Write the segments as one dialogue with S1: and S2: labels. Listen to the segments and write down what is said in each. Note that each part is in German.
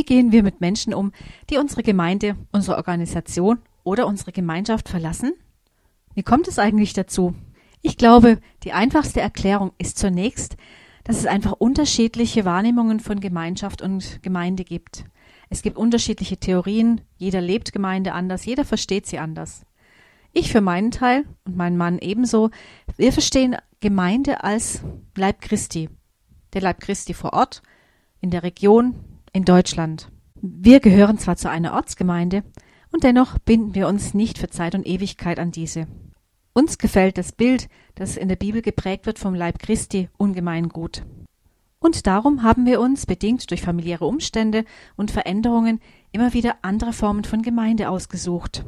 S1: Wie gehen wir mit Menschen um, die unsere Gemeinde, unsere Organisation oder unsere Gemeinschaft verlassen? Wie kommt es eigentlich dazu? Ich glaube, die einfachste Erklärung ist zunächst, dass es einfach unterschiedliche Wahrnehmungen von Gemeinschaft und Gemeinde gibt. Es gibt unterschiedliche Theorien, jeder lebt Gemeinde anders, jeder versteht sie anders. Ich für meinen Teil und mein Mann ebenso, wir verstehen Gemeinde als Leib Christi. Der Leib Christi vor Ort, in der Region, in Deutschland. Wir gehören zwar zu einer Ortsgemeinde, und dennoch binden wir uns nicht für Zeit und Ewigkeit an diese. Uns gefällt das Bild, das in der Bibel geprägt wird vom Leib Christi, ungemein gut. Und darum haben wir uns, bedingt durch familiäre Umstände und Veränderungen, immer wieder andere Formen von Gemeinde ausgesucht.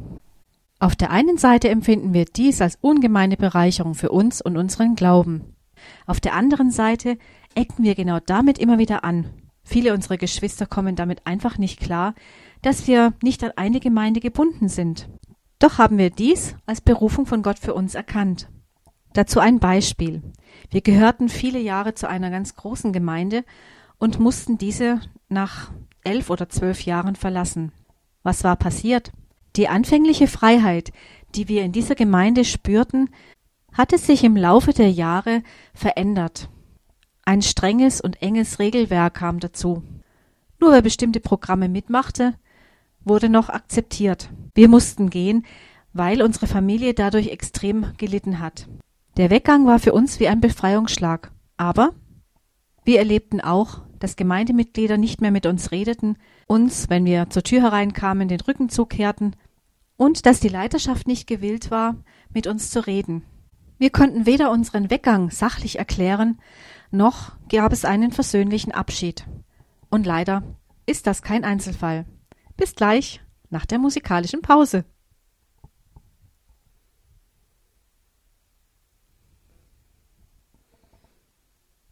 S1: Auf der einen Seite empfinden wir dies als ungemeine Bereicherung für uns und unseren Glauben. Auf der anderen Seite ecken wir genau damit immer wieder an. Viele unserer Geschwister kommen damit einfach nicht klar, dass wir nicht an eine Gemeinde gebunden sind. Doch haben wir dies als Berufung von Gott für uns erkannt. Dazu ein Beispiel. Wir gehörten viele Jahre zu einer ganz großen Gemeinde und mussten diese nach elf oder zwölf Jahren verlassen. Was war passiert? Die anfängliche Freiheit, die wir in dieser Gemeinde spürten, hatte sich im Laufe der Jahre verändert. Ein strenges und enges Regelwerk kam dazu. Nur wer bestimmte Programme mitmachte, wurde noch akzeptiert. Wir mussten gehen, weil unsere Familie dadurch extrem gelitten hat. Der Weggang war für uns wie ein Befreiungsschlag. Aber wir erlebten auch, dass Gemeindemitglieder nicht mehr mit uns redeten, uns, wenn wir zur Tür hereinkamen, den Rücken zukehrten und dass die Leiterschaft nicht gewillt war, mit uns zu reden. Wir konnten weder unseren Weggang sachlich erklären, noch gab es einen versöhnlichen Abschied. Und leider ist das kein Einzelfall. Bis gleich nach der musikalischen Pause.